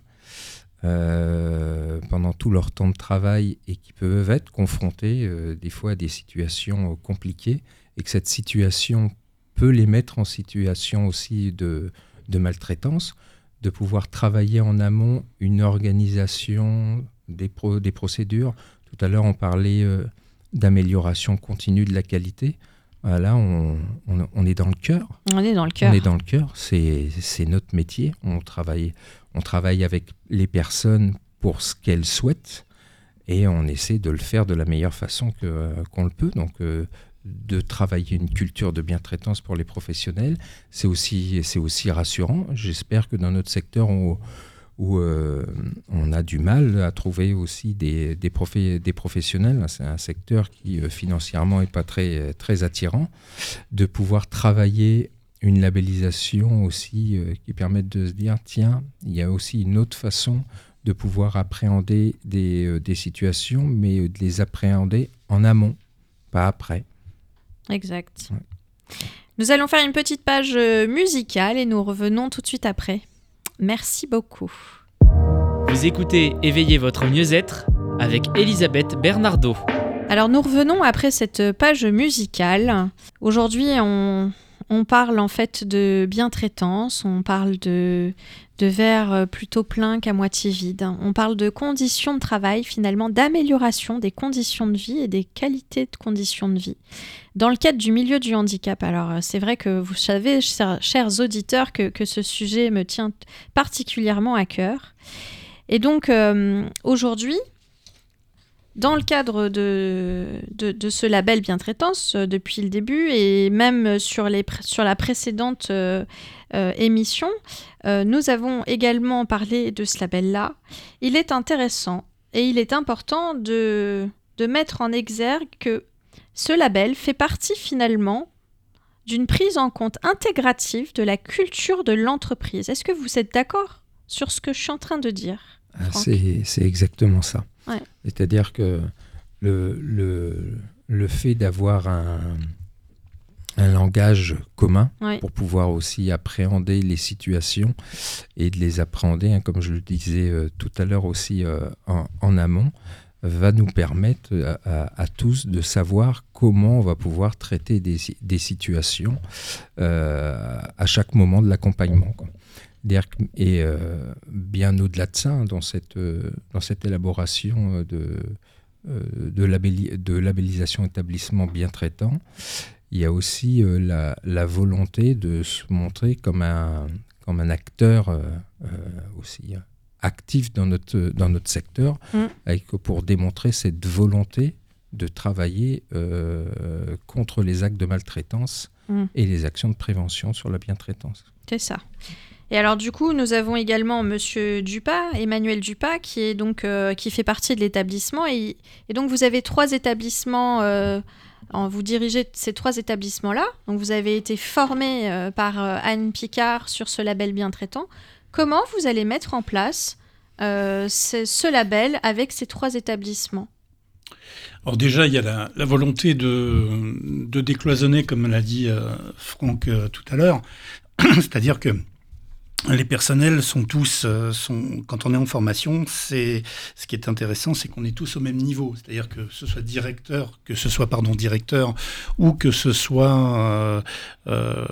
euh, pendant tout leur temps de travail et qui peuvent être confrontés euh, des fois à des situations euh, compliquées et que cette situation peut les mettre en situation aussi de, de maltraitance, de pouvoir travailler en amont une organisation, des, pro- des procédures. Tout à l'heure, on parlait euh, d'amélioration continue de la qualité. Voilà, on, on- on est dans le cœur. On est dans le cœur. On est dans le cœur. C'est notre métier. On travaille, on travaille avec les personnes pour ce qu'elle souhaite et on essaie de le faire de la meilleure façon qu'on le peut. Donc, de travailler une culture de bien-traitance pour les professionnels, c'est aussi, aussi rassurant. J'espère que dans notre secteur, on, où euh, on a du mal à trouver aussi des, des, des professionnels. C'est un secteur qui euh, financièrement n'est pas très, très attirant. De pouvoir travailler une labellisation aussi euh, qui permette de se dire, tiens, il y a aussi une autre façon de pouvoir appréhender des, des situations, mais de les appréhender en amont, pas après. Exact. Nous allons faire une petite page musicale et nous revenons tout de suite après. Merci beaucoup. Vous écoutez Éveillez votre mieux-être avec Elisabeth Bernardo. Alors nous revenons après cette page musicale. Aujourd'hui on, on parle en fait de bien-traitance, on parle de, de verre plutôt plein qu'à moitié vide. On parle de conditions de travail, finalement, d'amélioration des conditions de vie et des qualités de conditions de vie. Dans le cadre du milieu du handicap, alors c'est vrai que vous savez, chers, auditeurs, que, ce sujet me tient particulièrement à cœur. Et donc euh, aujourd'hui, dans le cadre de, de, ce label Bien-Traitance, euh, depuis le début, et même sur, les, sur la précédente euh, euh, émission, nous avons également parlé de ce label-là. Il est intéressant et il est important de, de mettre en exergue que ce label fait partie finalement d'une prise en compte intégrative de la culture de l'entreprise. Est-ce que vous êtes d'accord sur ce que je suis en train de dire? C'est exactement ça. C'est-à-dire que le, le, le fait d'avoir un, un, langage commun pour pouvoir aussi appréhender les situations et de les appréhender, hein, comme je le disais euh, tout à l'heure aussi euh, en, amont, va nous permettre à, tous de savoir comment on va pouvoir traiter des, des situations euh, à chaque moment de l'accompagnement. Et euh, bien au-delà de ça, hein, dans cette, euh, dans cette élaboration euh, de, de, de, labellisation établissement bien traitant, il y a aussi la, la, volonté de se montrer comme un, comme un acteur aussi actif dans notre, dans notre secteur, mm. avec, pour démontrer cette volonté de travailler contre les actes de maltraitance mm. et les actions de prévention sur la bien-traitance. C'est ça. Et alors du coup, nous avons également Monsieur Dupas, Emmanuel Dupas, qui est donc euh, qui fait partie de l'établissement. Et, donc vous avez trois établissements. Euh, vous dirigez ces trois établissements-là. Donc vous avez été formé euh, par Anne Picard sur ce label bien traitant. Comment vous allez mettre en place ce, label avec ces trois établissements? Alors déjà, il y a la, volonté de, de, décloisonner, comme l'a dit Franck tout à l'heure. <clears throat> C'est-à-dire que les personnels sont tous, euh, sont, quand on est en formation, c'est ce qui est intéressant, c'est qu'on est tous au même niveau. C'est-à-dire que ce soit directeur, que ce soit pardon directeur, ou que ce soit euh, euh,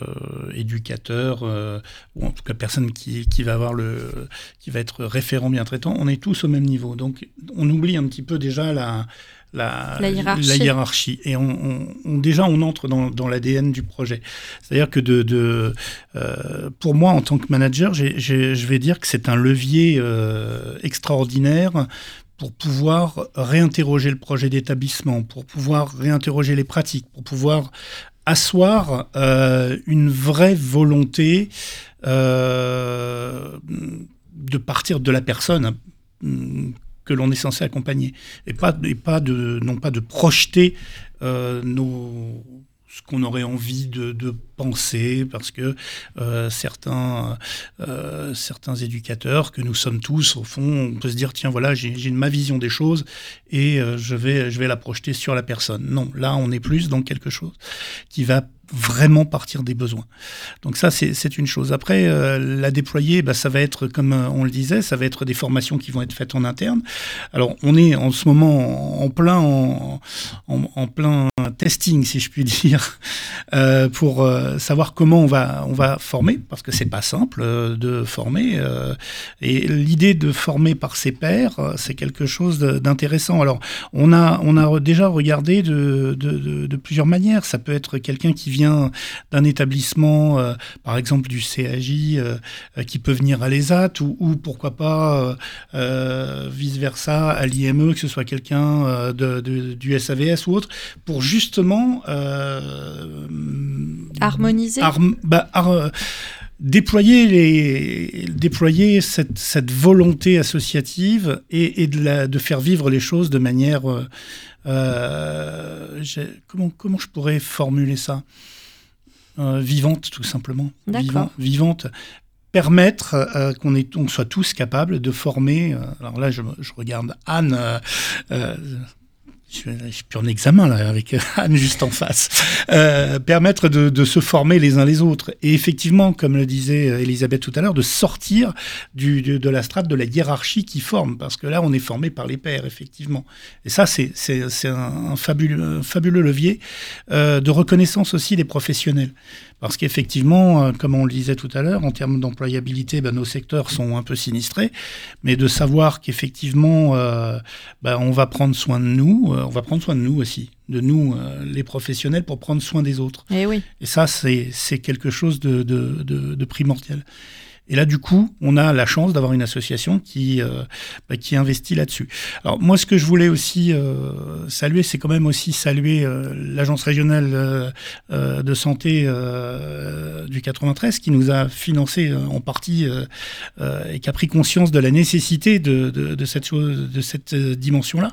éducateur, ou en tout cas personne qui, qui, va avoir le, qui va être référent bien traitant, on est tous au même niveau. Donc on oublie un petit peu déjà la la, hiérarchie. Et on, déjà, on entre dans, l'ADN du projet. C'est-à-dire que de, euh, pour moi, en tant que manager, je vais dire que c'est un levier euh, extraordinaire pour pouvoir réinterroger le projet d'établissement, pour pouvoir réinterroger les pratiques, pour pouvoir asseoir euh, une vraie volonté de partir de la personne que l'on est censé accompagner et pas, et pas de, non pas de projeter euh, nos, ce qu'on aurait envie de, parce que euh, certains, euh, certains éducateurs, que nous sommes tous, au fond, on peut se dire, tiens, voilà, j'ai ma vision des choses et je, vais, je vais la projeter sur la personne. Non, là, on est plus dans quelque chose qui va vraiment partir des besoins. Donc ça, c'est une chose. Après, euh, la déployer, bah, ça va être, comme euh, on le disait, ça va être des formations qui vont être faites en interne. Alors, on est en ce moment en plein, en, plein testing, si je puis <laughs> dire, euh, pour euh, savoir comment on va, on va former, parce que c'est pas simple euh, de former. euh, et l'idée de former par ses pairs, c'est quelque chose d'intéressant. Alors, on a, on a déjà regardé de, de, plusieurs manières. Ça peut être quelqu'un qui vient d'un établissement, par exemple du CAJ, qui peut venir à l'ESAT, ou, ou pourquoi pas vice-versa à l'IME, que ce soit quelqu'un de, du SAVS ou autre, pour justement Harmoniser bah, ar- déployer, les, déployer cette, cette volonté associative et, et de, la, de faire vivre les choses de manière... euh, euh, comment, comment je pourrais formuler ça? Euh, Vivante, tout simplement. Vivant- vivante. Permettre euh, qu'on est- on soit tous capables de former. euh, alors là, je, je regarde Anne. Euh, euh, je suis, plus en examen là avec <laughs> Anne juste en face. Euh, permettre de, se former les uns les autres et effectivement, comme le disait euh, Elisabeth tout à l'heure, de sortir de, la strate de la hiérarchie qui forme parce que là, on est formé par les pairs effectivement. Et ça, c'est un, fabuleux levier euh, de reconnaissance aussi des professionnels. Parce qu'effectivement, euh, comme on le disait tout à l'heure, en termes d'employabilité, ben, nos secteurs sont un peu sinistrés, mais de savoir qu'effectivement, euh, ben, on va prendre soin de nous, euh, on va prendre soin de nous aussi, de nous, euh, les professionnels, pour prendre soin des autres. Eh oui. Et ça, c'est c'est quelque chose de, de, de, de primordial. Et là, du coup, on a la chance d'avoir une association qui, euh, bah, qui investit là-dessus. Alors, moi, ce que je voulais aussi euh, saluer, c'est quand même aussi saluer euh, l'Agence régionale de santé du 93 qui nous a financé en partie et qui a pris conscience de la nécessité de, cette, chose, de cette dimension-là.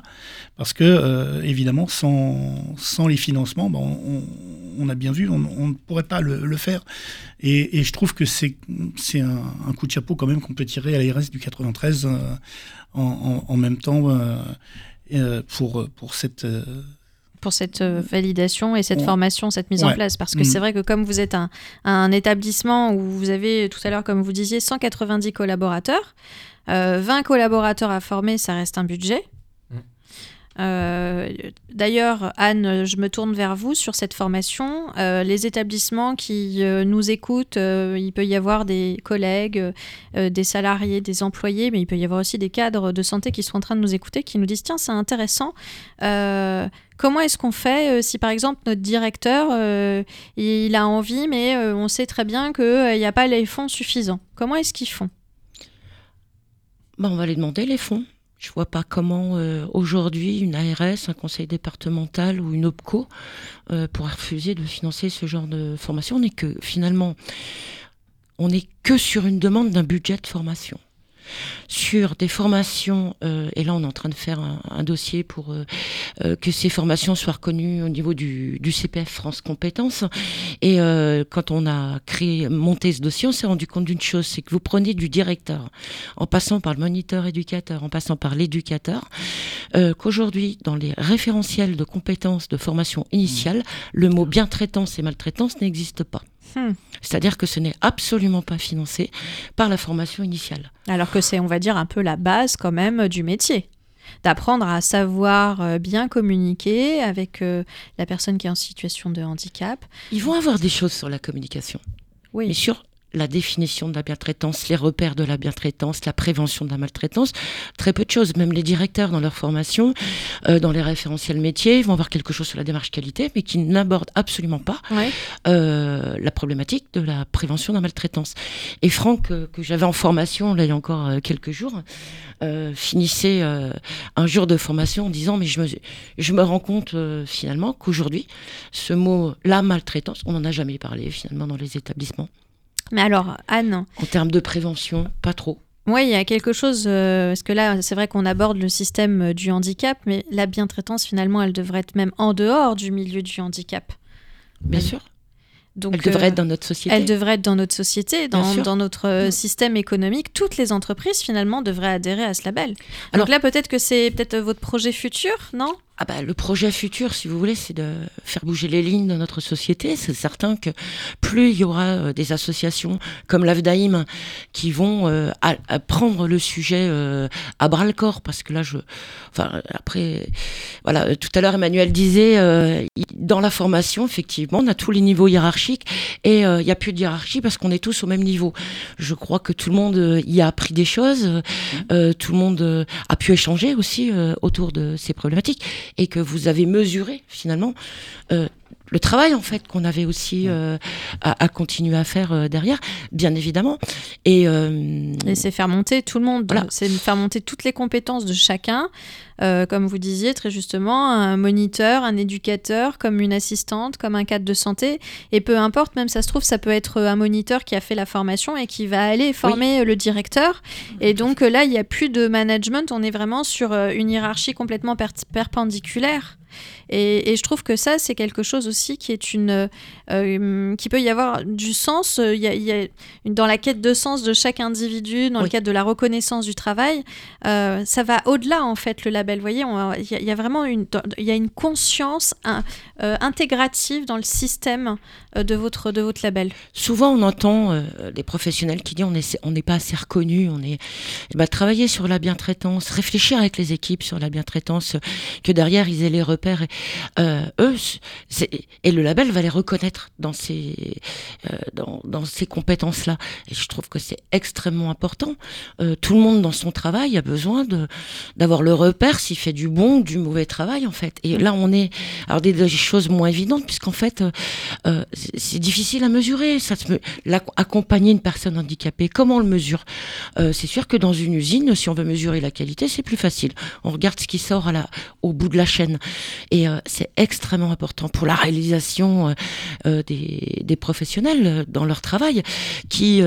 Parce que, évidemment, sans, sans les financements, on, on a bien vu, on, on ne pourrait pas le, le faire. Et, et, je trouve que c'est un, un, coup de chapeau quand même qu'on peut tirer à l'ARS du 93 euh, en, en, en, même temps euh, pour, pour cette... euh, pour cette validation et cette Ouais. formation, cette mise Ouais. en place. Parce que Mhm. c'est vrai que comme vous êtes un, un établissement où vous avez tout à l'heure, comme vous disiez, 190 collaborateurs, euh, 20 collaborateurs à former, ça reste un budget. Euh, D'ailleurs, Anne, je me tourne vers vous sur cette formation. Euh, les établissements qui euh, nous écoutent, il peut y avoir des collègues, des salariés, des employés, mais il peut y avoir aussi des cadres de santé qui sont en train de nous écouter, qui nous disent tiens, c'est intéressant. Comment est-ce qu'on fait si par exemple notre directeur il a envie, mais on sait très bien qu'il n'y a pas les fonds suffisants? Comment est-ce qu'ils font? Bah, on va les demander les fonds. Je vois pas comment euh, aujourd'hui une ARS, un conseil départemental ou une OPCO euh, refuser de financer ce genre de formation. On est que finalement, on n'est que sur une demande d'un budget de formation. Sur des formations, euh, et là on est en train de faire un, un dossier pour euh, euh, que ces formations soient reconnues au niveau du, du CPF France Compétences. Et euh, quand on a créé, monté ce dossier, on s'est rendu compte d'une chose, c'est que vous prenez du directeur, en passant par le moniteur éducateur, en passant par l'éducateur, qu'aujourd'hui, dans les référentiels de compétences de formation initiale, le mot bien-traitance et maltraitance n'existe pas. Hmm. C'est-à-dire que ce n'est absolument pas financé par la formation initiale. Alors que c'est, on va dire, un peu la base quand même du métier. D'apprendre à savoir euh, bien communiquer avec euh, la personne qui est en situation de handicap. Ils vont avoir des choses sur la communication, mais Oui, sur la définition de la bientraitance, les repères de la bientraitance, la prévention de la maltraitance, très peu de choses. Même les directeurs dans leur formation, euh, dans les référentiels métiers, vont avoir quelque chose sur la démarche qualité, mais qui n'abordent absolument pas ouais. euh, la problématique de la prévention de la maltraitance. Et Franck, euh, que j'avais en formation là il y a encore quelques jours, finissait un jour de formation en disant mais je me, je me rends compte finalement qu'aujourd'hui ce mot la maltraitance, on n'en a jamais parlé finalement dans les établissements. Mais alors, Anne, En termes de prévention, pas trop. Oui, il y a quelque chose, euh, parce que là, c'est vrai qu'on aborde le système euh, du handicap, mais la bientraitance, finalement, elle devrait être même en dehors du milieu du handicap. Bien Elle- sûr. Donc, Elle devrait euh, être dans notre société. elle devrait être dans notre société, dans, dans notre Mm. système économique. Toutes les entreprises, finalement, devraient adhérer à ce label. Alors- Donc là, peut-être que c'est peut-être votre projet futur, non? Ah bah, le projet futur, si vous voulez, c'est de faire bouger les lignes de notre société. C'est certain que plus il y aura euh, des associations comme l'AFDAIM qui vont euh, prendre le sujet euh, à bras le corps, parce que là, je, enfin, après, voilà, tout à l'heure Emmanuel disait, dans la formation, effectivement, on a tous les niveaux hiérarchiques et il n'y a plus de hiérarchie parce qu'on est tous au même niveau. Je crois que tout le monde y a appris des choses, mmh. tout le monde a pu échanger aussi autour de ces problématiques et que vous avez mesuré finalement euh, le travail en fait qu'on avait aussi euh, à, continuer à faire euh, derrière, bien évidemment. Et, et c'est faire monter tout le monde. C'est faire monter toutes les compétences de chacun. comme vous disiez très justement, un moniteur, un éducateur, comme une assistante, comme un cadre de santé. Et peu importe, même ça se trouve, ça peut être un moniteur qui a fait la formation et qui va aller former le directeur. Et donc là, il n'y a plus de management, on est vraiment sur une hiérarchie complètement perpendiculaire. Et, je trouve que ça, c'est quelque chose aussi qui est une, euh, qui peut y avoir du sens. Il y a, dans la quête de sens de chaque individu, dans le cadre de la reconnaissance du travail, euh, ça va au-delà en fait le label. Vous voyez, il y, a vraiment une, il y a une conscience euh, intégrative dans le système de votre de votre label. Souvent, on entend des professionnels qui disent on est on n'est pas assez reconnu, on est bah, travailler sur la bientraitance, réfléchir avec les équipes sur la bientraitance, que derrière ils aient les repères. Et, euh, eux, et le label va les reconnaître dans ces, euh, dans, ces compétences-là. Et je trouve que c'est extrêmement important. Euh, tout le monde dans son travail a besoin d'avoir le repère s'il fait du bon ou du mauvais travail, en fait. Et là, on est alors des, choses moins évidentes, puisqu'en fait, c'est difficile à mesurer. Ça accompagner une personne handicapée, comment on le mesure? C'est sûr que dans une usine, si on veut mesurer la qualité, c'est plus facile. On regarde ce qui sort au bout de la chaîne. Et c'est extrêmement important pour la réalisation euh, euh, des, professionnels dans leur travail qui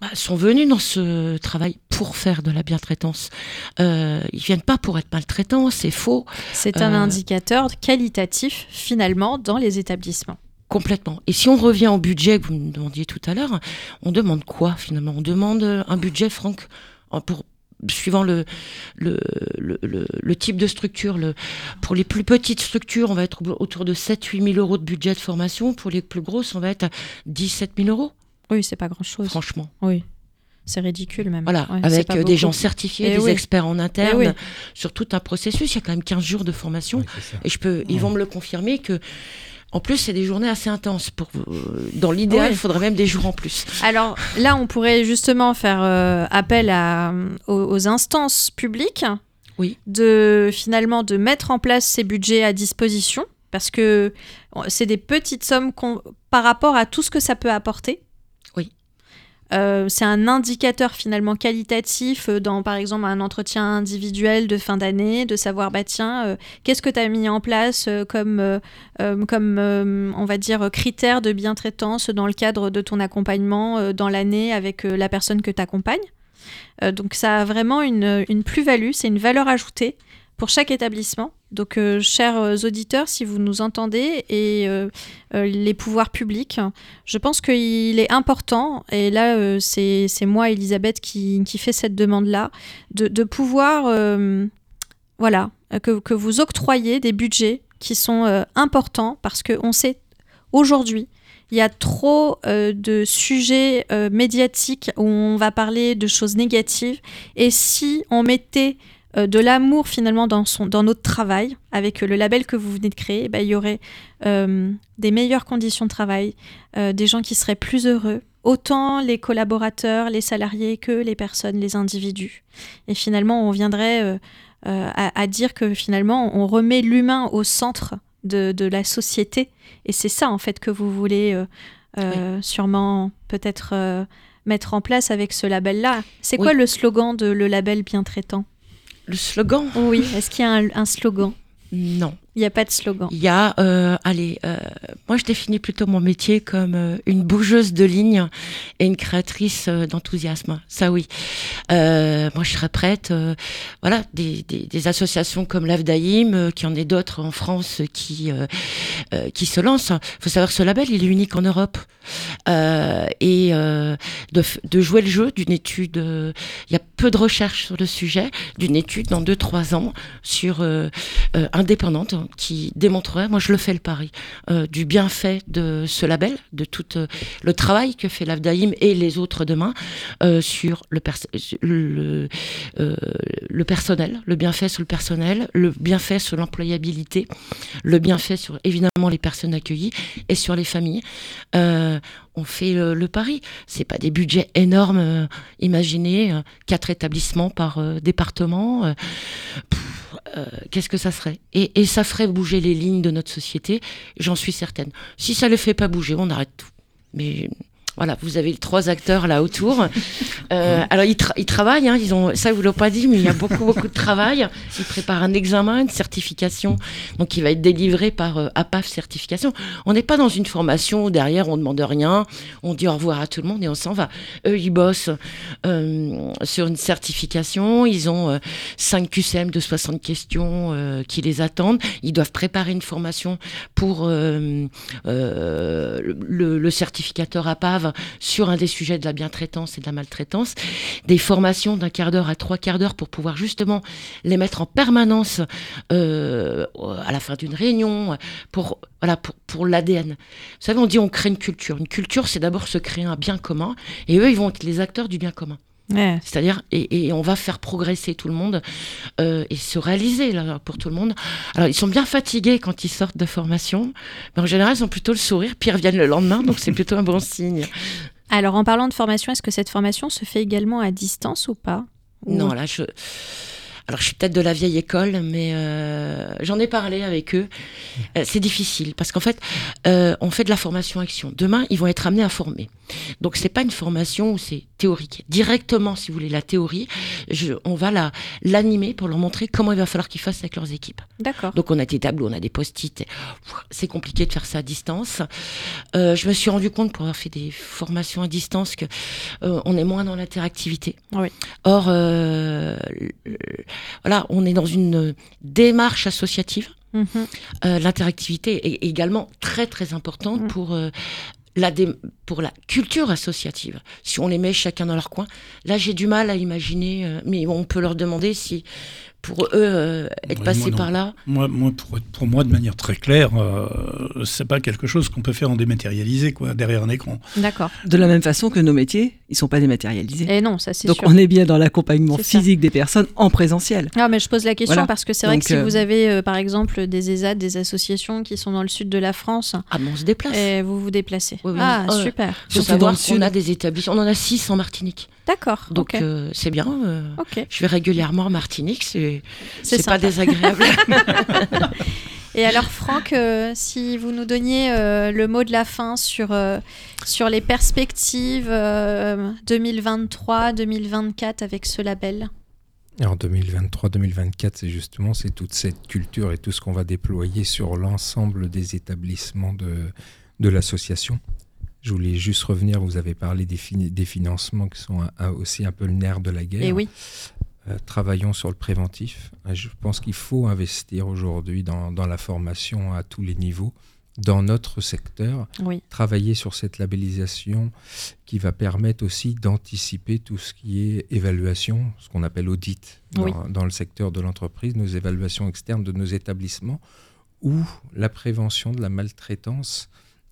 bah, sont venus dans ce travail pour faire de la bientraitance. Euh, ils viennent pas pour être maltraitants, c'est faux. C'est un indicateur qualitatif finalement dans les établissements. Complètement. Et si on revient au budget que vous me demandiez tout à l'heure, on demande quoi finalement? On demande un budget, Franck, pour suivant le, le, le, type de structure. Le, pour les plus petites structures, on va être autour de 7-8 000 euros de budget de formation. Pour les plus grosses, on va être à 17 000 euros. Oui, c'est pas grand-chose. Franchement. Oui. C'est ridicule même. Voilà, avec euh, des gens certifiés, eh des experts en interne, eh sur tout un processus. Il y a quand même 15 jours de formation. et je peux, ils vont me le confirmer que en plus, c'est des journées assez intenses. Pour, euh, dans l'idéal, il faudrait même des jours en plus. Alors là, on pourrait justement faire euh, appel à, aux, instances publiques. Oui. De finalement de mettre en place ces budgets à disposition parce que c'est des petites sommes par rapport à tout ce que ça peut apporter. Euh, c'est un indicateur finalement qualitatif euh, dans par exemple un entretien individuel de fin d'année, de savoir bah tiens, euh, qu'est-ce que tu as mis en place comme, comme on va dire critère de bien-traitance dans le cadre de ton accompagnement dans l'année avec la personne que tu accompagnes. donc ça a vraiment une, une plus-value, c'est une valeur ajoutée pour chaque établissement. Donc, euh, chers euh, auditeurs, si vous nous entendez et euh, les pouvoirs publics, je pense qu'il est important, et là, c'est moi, Elisabeth, qui, qui fait cette demande-là, de, pouvoir, voilà, que, que, vous octroyez des budgets qui sont importants parce qu'on sait aujourd'hui, il y a trop de sujets médiatiques où on va parler de choses négatives. Et si on mettait euh, de l'amour finalement dans, son, dans notre travail, avec le label que vous venez de créer, bah, il y aurait euh, des meilleures conditions de travail, euh, des gens qui seraient plus heureux, autant les collaborateurs, les salariés que les personnes, les individus. Et finalement, on viendrait à, dire que finalement, on remet l'humain au centre de, de, la société. Et c'est ça, en fait, que vous voulez sûrement peut-être mettre en place avec ce label-là. C'est quoi le slogan de le label bien traitant? Le slogan Oui, est-ce qu'il y a un, slogan? Non. Il n'y a pas de slogan. Il y a, euh, allez, euh, moi je définis plutôt mon métier comme euh, une bougeuse de ligne et une créatrice d'enthousiasme. Ça oui. moi je serais prête. voilà, des, associations comme l'AFDAIM, qui en est d'autres en France qui qui se lance. Il faut savoir que ce label, il est unique en Europe. et de, de, jouer le jeu d'une étude, il y a peu de recherches sur le sujet, d'une étude dans 2-3 ans sur indépendante qui démontrerait, moi je le fais le pari, du bienfait de ce label, de tout le travail que fait l'AFDAIM et les autres demain sur le, le, le personnel, le bienfait sur le personnel, le bienfait sur l'employabilité, le bienfait sur évidemment les personnes accueillies et sur les familles. Euh, on fait le, pari. C'est pas des budgets énormes. Euh, imaginez euh, quatre établissements par département. Qu'est-ce que ça serait? Et, et, ça ferait bouger les lignes de notre société. J'en suis certaine. Si ça le fait pas bouger, on arrête tout. Mais voilà, vous avez trois acteurs là autour. Euh, alors ils, travaillent, hein, ils ont, ça vous l'avez pas dit, mais il y a beaucoup beaucoup de travail. Ils préparent un examen, une certification, donc qui va être délivré par euh, APAF certification. On n'est pas dans une formation où derrière on demande rien, on dit au revoir à tout le monde et on s'en va. Eux ils bossent euh, sur une certification, ils ont 5 QCM de 60 questions qui les attendent. Ils doivent préparer une formation pour le, le certificateur APAV sur un des sujets de la bientraitance et de la maltraitance, des formations d'un quart d'heure à trois quarts d'heure pour pouvoir justement les mettre en permanence euh, à la fin d'une réunion, pour, pour l'ADN. Vous savez, on dit on crée une culture. Une culture, c'est d'abord se créer un bien commun, et eux, ils vont être les acteurs du bien commun. C'est-à-dire, et, on va faire progresser tout le monde euh, et se réaliser là, pour tout le monde. Alors, ils sont bien fatigués quand ils sortent de formation, mais en général, ils ont plutôt le sourire, puis ils reviennent le lendemain, donc c'est plutôt un bon signe. <laughs> Alors, en parlant de formation, est-ce que cette formation se fait également à distance ou pas? Non, là, je. Alors, je suis peut-être de la vieille école, mais euh, j'en ai parlé avec eux. Euh, c'est difficile parce qu'en fait, on fait de la formation action. Demain, ils vont être amenés à former. Donc c'est pas une formation où c'est théorique. Directement, si vous voulez, la théorie, on va la l'animer pour leur montrer comment il va falloir qu'ils fassent avec leurs équipes. D'accord. Donc on a des tableaux, on a des post-it. C'est compliqué de faire ça à distance. Euh, je me suis rendu compte pour avoir fait des formations à distance que euh, on est moins dans l'interactivité. Oui. Or, euh, voilà, on est dans une démarche associative. Mhm. L'interactivité est également très très importante mhm. pour pour la culture associative, si on les met chacun dans leur coin, là j'ai du mal à imaginer, euh, mais on peut leur demander si pour eux euh, être passés par là moi, moi pour, pour, moi, de manière très claire, euh, c'est pas quelque chose qu'on peut faire en dématérialisé, quoi, derrière un écran. D'accord. De la même façon que nos métiers, ils sont pas dématérialisés. Et non, ça c'est Donc on est bien dans l'accompagnement physique des personnes en présentiel. Ah, mais je pose la question parce que c'est vrai que si euh, vous avez, par exemple, des ESAD, des associations qui sont dans le sud de la France, ah, on se déplace. Et vous vous déplacez. ah, super. Faut savoir qu'on a des établissements, on en a six en Martinique. D'accord. Donc c'est bien. Ok. Je vais régulièrement en Martinique, c'est c'est pas désagréable. <laughs> <laughs> Et alors Franck, euh, si vous nous donniez euh, le mot de la fin sur, euh, sur les perspectives 2023-2024 avec ce label? En 2023-2024, c'est justement c'est toute cette culture et tout ce qu'on va déployer sur l'ensemble des établissements de, de l'association. Je voulais juste revenir, vous avez parlé des, des financements qui sont aussi un peu le nerf de la guerre. Et oui. Euh, travaillons sur le préventif. Euh, je pense qu'il faut investir aujourd'hui dans, la formation à tous les niveaux dans notre secteur, travailler sur cette labellisation qui va permettre aussi d'anticiper tout ce qui est évaluation, ce qu'on appelle audit dans, le secteur de l'entreprise, nos évaluations externes de nos établissements, ou la prévention de la maltraitance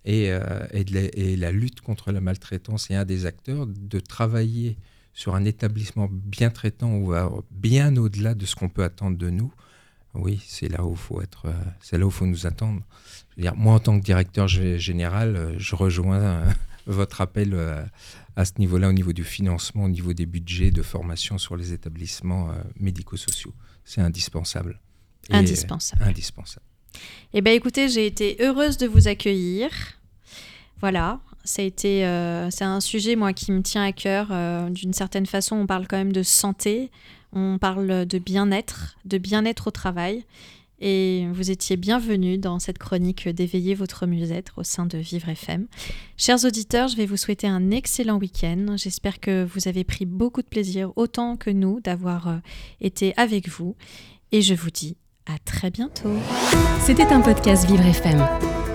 et, euh, et la lutte contre la maltraitance est un des acteurs, de travailler sur un établissement bien traitant ou bien au-delà de ce qu'on peut attendre de nous, oui, c'est là où faut être, euh, c'est là où faut nous attendre. dire, moi, en tant que directeur général, euh, je rejoins <laughs> votre appel à ce niveau-là, au niveau du financement, au niveau des budgets de formation sur les établissements médico-sociaux. C'est indispensable. indispensable. indispensable. Eh bien, écoutez, j'ai été heureuse de vous accueillir. Voilà, euh, c'est un sujet moi qui me tient à cœur. Euh, d'une certaine façon, on parle quand même de santé, on parle de bien-être, de bien-être au travail. Et vous étiez bienvenue dans cette chronique d'éveiller votre mieux-être au sein de Vivre FM. Chers auditeurs, je vais vous souhaiter un excellent week-end. J'espère que vous avez pris beaucoup de plaisir, autant que nous, d'avoir euh, été avec vous. Et je vous dis à très bientôt. C'était un podcast Vivre FM.